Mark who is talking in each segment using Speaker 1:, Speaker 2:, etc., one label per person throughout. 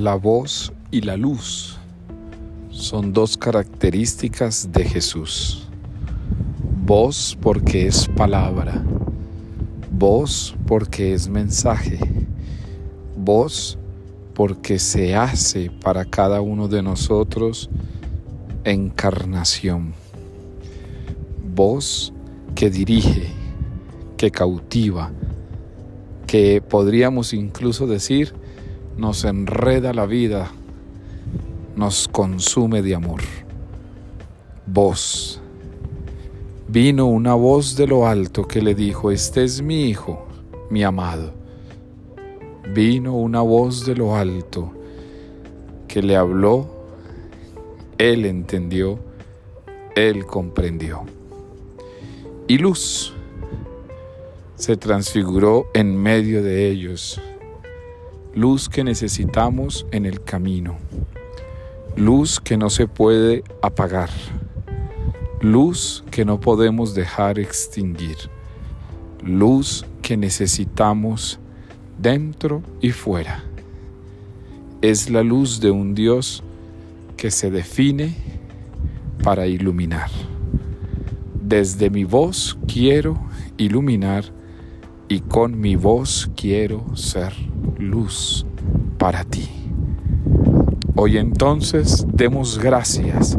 Speaker 1: La voz y la luz son dos características de Jesús. Voz porque es palabra, voz porque es mensaje, voz porque se hace para cada uno de nosotros encarnación, voz que dirige, que cautiva, que podríamos incluso decir nos enreda la vida, nos consume de amor. Voz. Vino una voz de lo alto que le dijo, este es mi hijo, mi amado. Vino una voz de lo alto que le habló, él entendió, él comprendió. Y luz se transfiguró en medio de ellos luz que necesitamos en el camino, luz que no se puede apagar, luz que no podemos dejar extinguir, luz que necesitamos dentro y fuera. Es la luz de un Dios que se define para iluminar. Desde mi voz quiero iluminar y con mi voz quiero ser luz para ti. Hoy entonces demos gracias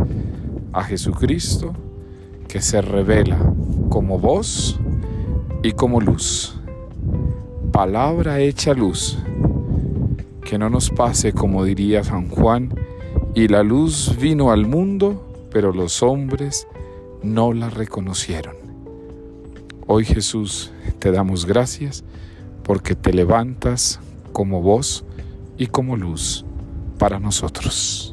Speaker 1: a Jesucristo que se revela como voz y como luz. Palabra hecha luz. Que no nos pase como diría San Juan, y la luz vino al mundo, pero los hombres no la reconocieron. Hoy Jesús te damos gracias porque te levantas como voz y como luz para nosotros.